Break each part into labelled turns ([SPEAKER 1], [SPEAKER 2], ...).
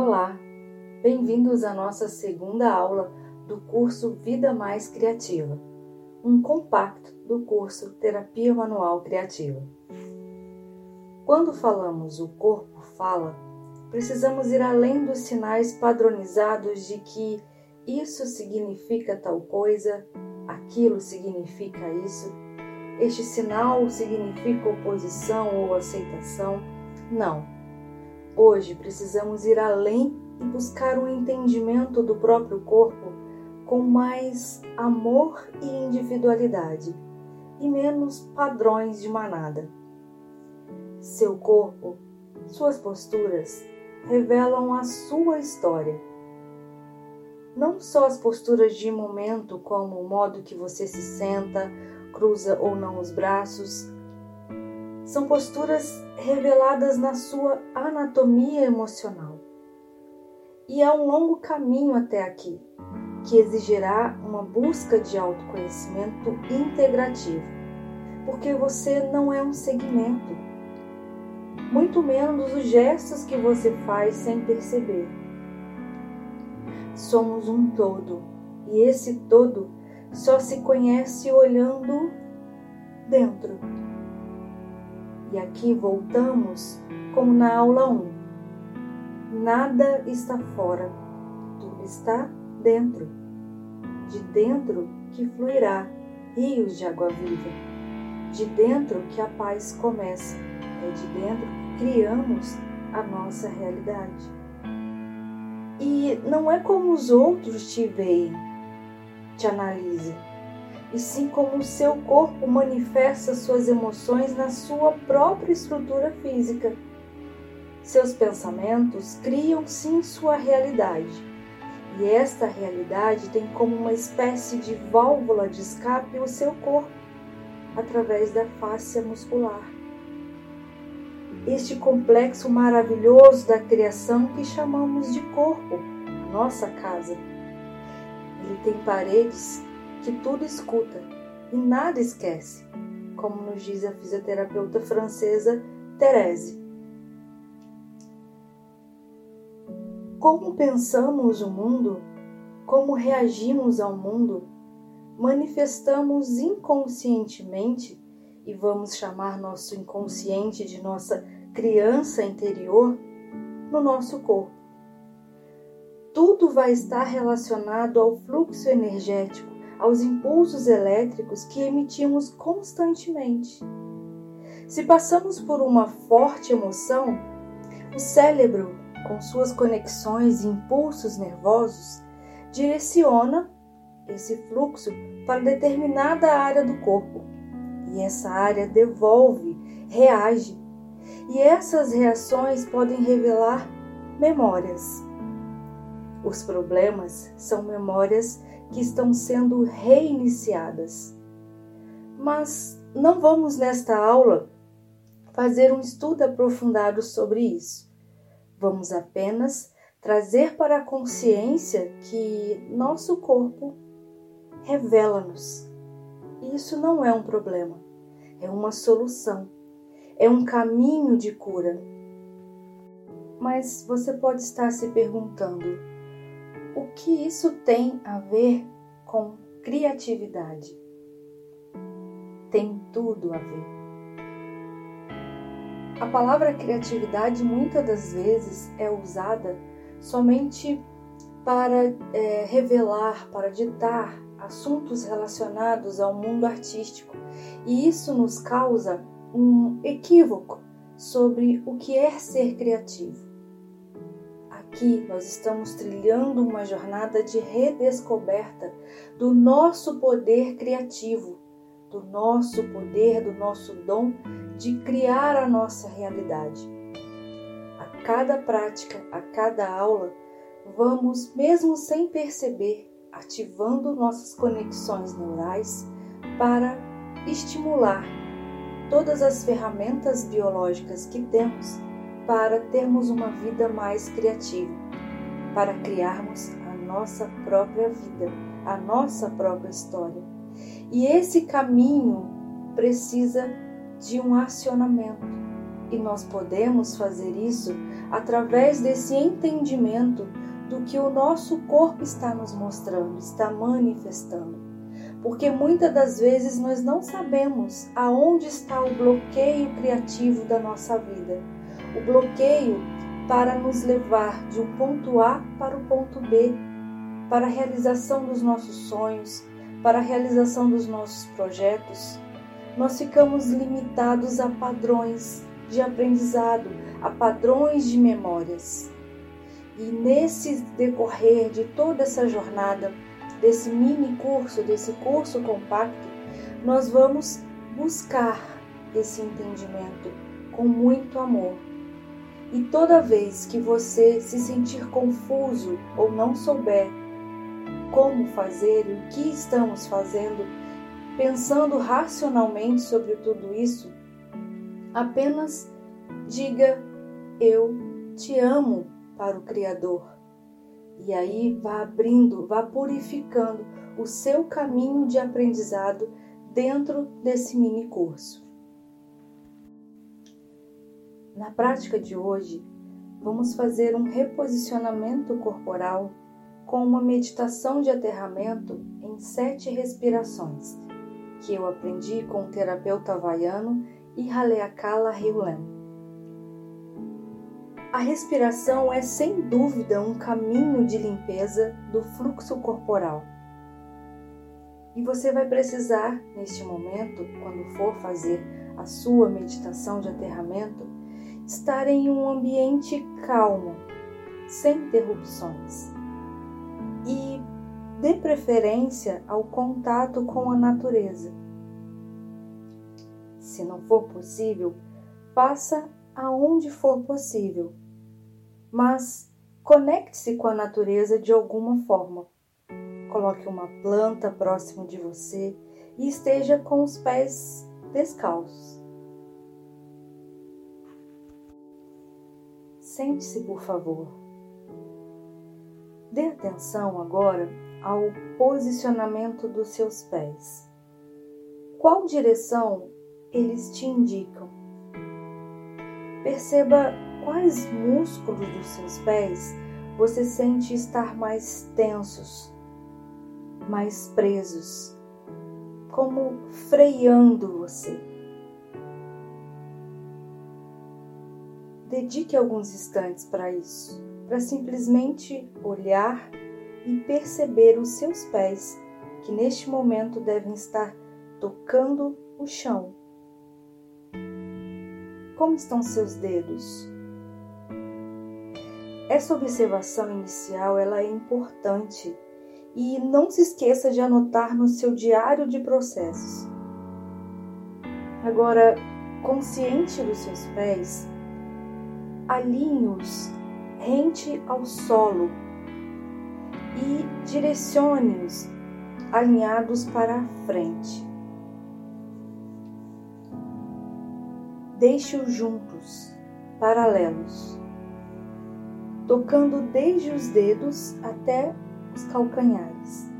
[SPEAKER 1] Olá, bem-vindos à nossa segunda aula do curso Vida Mais Criativa, um compacto do curso Terapia Manual Criativa. Quando falamos o corpo fala, precisamos ir além dos sinais padronizados de que isso significa tal coisa, aquilo significa isso, este sinal significa oposição ou aceitação. Não. Hoje precisamos ir além e buscar um entendimento do próprio corpo com mais amor e individualidade e menos padrões de manada. Seu corpo, suas posturas revelam a sua história. Não só as posturas de momento, como o modo que você se senta, cruza ou não os braços, são posturas reveladas na sua anatomia emocional. E há um longo caminho até aqui, que exigirá uma busca de autoconhecimento integrativo, porque você não é um segmento, muito menos os gestos que você faz sem perceber. Somos um todo, e esse todo só se conhece olhando dentro. E aqui voltamos como na aula 1. Nada está fora, tudo está dentro. De dentro que fluirá rios de água viva. De dentro que a paz começa. É de dentro que criamos a nossa realidade. E não é como os outros te veem, te analisem, e sim como o seu corpo manifesta suas emoções na sua própria estrutura física. Seus pensamentos criam sim sua realidade, e esta realidade tem como uma espécie de válvula de escape o seu corpo, através da fáscia muscular. Este complexo maravilhoso da criação que chamamos de corpo, nossa casa ele tem paredes que tudo escuta e nada esquece, como nos diz a fisioterapeuta francesa Thérèse. Como pensamos o mundo, como reagimos ao mundo, manifestamos inconscientemente, e vamos chamar nosso inconsciente de nossa criança interior, no nosso corpo tudo vai estar relacionado ao fluxo energético, aos impulsos elétricos que emitimos constantemente. Se passamos por uma forte emoção, o cérebro, com suas conexões e impulsos nervosos, direciona esse fluxo para determinada área do corpo. E essa área devolve, reage. E essas reações podem revelar memórias. Os problemas são memórias que estão sendo reiniciadas. Mas não vamos nesta aula fazer um estudo aprofundado sobre isso. Vamos apenas trazer para a consciência que nosso corpo revela-nos. Isso não é um problema, é uma solução, é um caminho de cura. Mas você pode estar se perguntando: o que isso tem a ver com criatividade? Tem tudo a ver. A palavra criatividade muitas das vezes é usada somente para é, revelar, para ditar assuntos relacionados ao mundo artístico, e isso nos causa um equívoco sobre o que é ser criativo. Aqui nós estamos trilhando uma jornada de redescoberta do nosso poder criativo, do nosso poder, do nosso dom de criar a nossa realidade. A cada prática, a cada aula, vamos, mesmo sem perceber, ativando nossas conexões neurais para estimular todas as ferramentas biológicas que temos para termos uma vida mais criativa, para criarmos a nossa própria vida, a nossa própria história. E esse caminho precisa de um acionamento, E nós podemos fazer isso através desse entendimento do que o nosso corpo está nos mostrando, está manifestando. Porque muitas das vezes nós não sabemos aonde está o bloqueio criativo da nossa vida. O bloqueio para nos levar de um ponto A para o ponto B, para a realização dos nossos sonhos, para a realização dos nossos projetos. Nós ficamos limitados a padrões de aprendizado, a padrões de memórias. E nesse decorrer de toda essa jornada, desse mini curso, desse curso compacto, nós vamos buscar esse entendimento com muito amor. E toda vez que você se sentir confuso ou não souber como fazer e o que estamos fazendo, pensando racionalmente sobre tudo isso, apenas diga: Eu te amo para o Criador. E aí vá abrindo, vá purificando o seu caminho de aprendizado dentro desse mini curso. Na prática de hoje, vamos fazer um reposicionamento corporal com uma meditação de aterramento em sete respirações, que eu aprendi com o terapeuta havaiano Ihaleakala Riulem. A respiração é sem dúvida um caminho de limpeza do fluxo corporal. E você vai precisar, neste momento, quando for fazer a sua meditação de aterramento, estar em um ambiente calmo, sem interrupções e dê preferência ao contato com a natureza. Se não for possível, faça aonde for possível, mas conecte-se com a natureza de alguma forma. Coloque uma planta próximo de você e esteja com os pés descalços. Sente-se, por favor. Dê atenção agora ao posicionamento dos seus pés. Qual direção eles te indicam? Perceba quais músculos dos seus pés você sente estar mais tensos, mais presos, como freando você. Dedique alguns instantes para isso para simplesmente olhar e perceber os seus pés, que neste momento devem estar tocando o chão. Como estão seus dedos? Essa observação inicial ela é importante e não se esqueça de anotar no seu diário de processos. Agora, consciente dos seus pés, alinhe-os rente ao solo e direcione-os alinhados para a frente. Deixe-os juntos, paralelos, tocando desde os dedos até os calcanhares.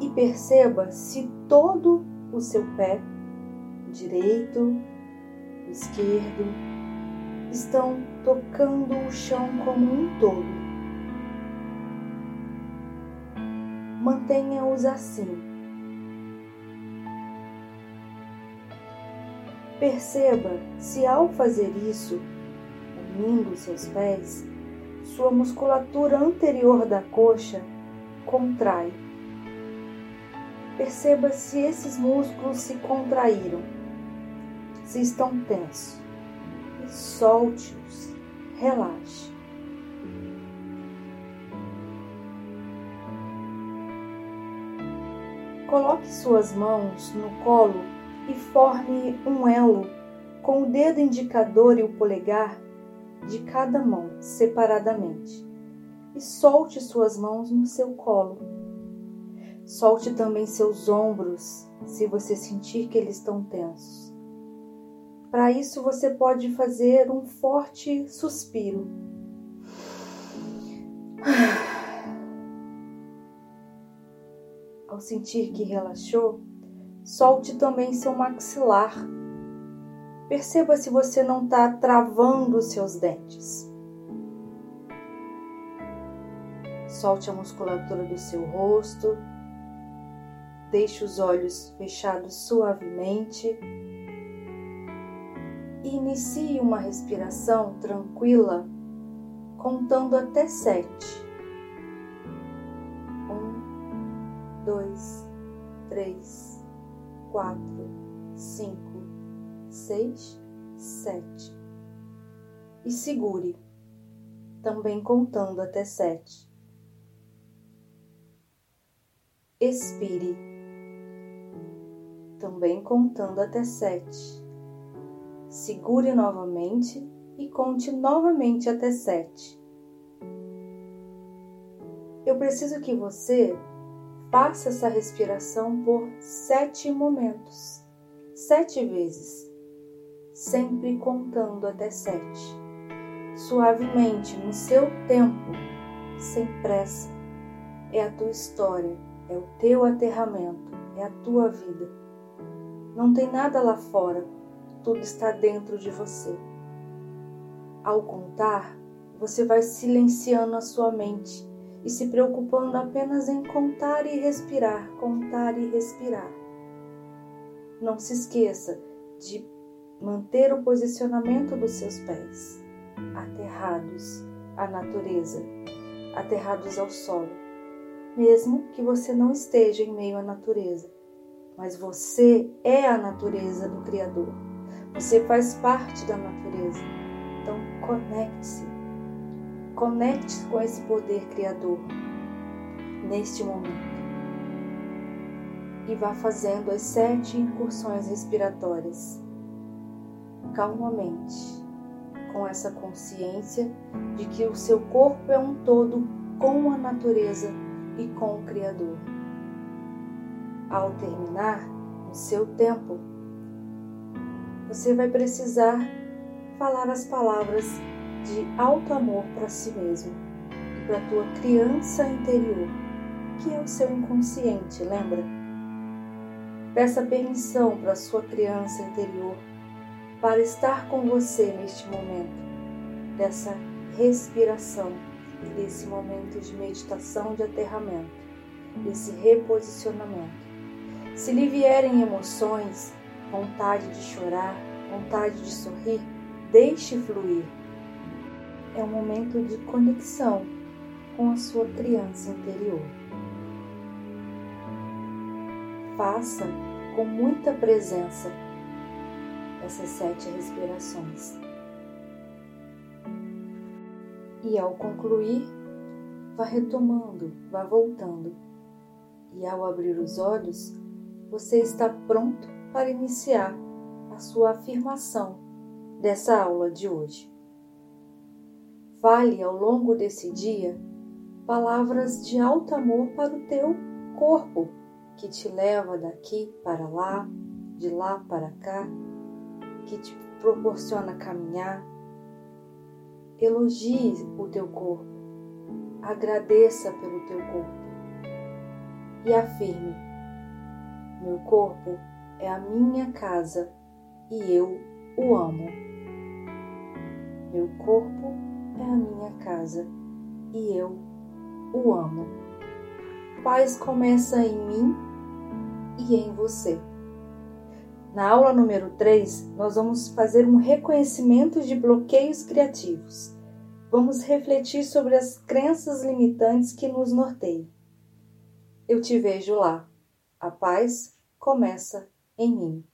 [SPEAKER 1] E perceba se todo o seu pé, direito, esquerdo, estão tocando o chão como um todo. Mantenha-os assim. Perceba se ao fazer isso, unindo seus pés, sua musculatura anterior da coxa contrai. Perceba se esses músculos se contraíram, se estão tensos solte-os, relaxe. Coloque suas mãos no colo e forme um elo com o dedo indicador e o polegar de cada mão separadamente e solte suas mãos no seu colo. Solte também seus ombros se você sentir que eles estão tensos. Para isso, você pode fazer um forte suspiro. Ao sentir que relaxou, solte também seu maxilar Perceba se você não está travando os seus dentes. Solte a musculatura do seu rosto. Deixe os olhos fechados suavemente. Inicie uma respiração tranquila, contando até sete. Um, dois, três, quatro, cinco, seis, sete. E segure, também contando até sete. Expire, também contando até sete. Segure novamente e conte novamente até sete. Eu preciso que você faça essa respiração por sete momentos, sete vezes, sempre contando até sete, suavemente, no seu tempo, sem pressa. É a tua história é o teu aterramento, é a tua vida. Não tem nada lá fora, tudo está dentro de você. Ao contar, você vai silenciando a sua mente e se preocupando apenas em contar e respirar, contar e respirar. Não se esqueça de manter o posicionamento dos seus pés, aterrados à natureza, aterrados ao solo mesmo que você não esteja em meio à natureza. Mas você é a natureza do Criador. Você faz parte da natureza. Então conecte-se. Conecte-se com esse poder criador neste momento. E vá fazendo as sete incursões respiratórias calmamente, com essa consciência de que o seu corpo é um todo com a natureza e com o Criador. Ao terminar o seu tempo, você vai precisar falar as palavras de alto amor para si mesmo e para a tua criança interior, que é o seu inconsciente, lembra? Peça permissão para a sua criança interior para estar com você neste momento dessa respiração desse momento de meditação de aterramento, desse reposicionamento. Se lhe vierem emoções, vontade de chorar, vontade de sorrir, deixe fluir. É um momento de conexão com a sua criança interior. Faça com muita presença essas sete respirações. E ao concluir, vá retomando, vá voltando. E ao abrir os olhos, você está pronto para iniciar a sua afirmação dessa aula de hoje. Fale ao longo desse dia palavras de alto amor para o teu corpo, que te leva daqui para lá, de lá para cá, que te proporciona caminhar, Elogie o teu corpo, agradeça pelo teu corpo e afirme: Meu corpo é a minha casa e eu o amo. Meu corpo é a minha casa e eu o amo. Paz começa em mim e em você. Na aula número 3, nós vamos fazer um reconhecimento de bloqueios criativos. Vamos refletir sobre as crenças limitantes que nos norteiam. Eu te vejo lá. A paz começa em mim.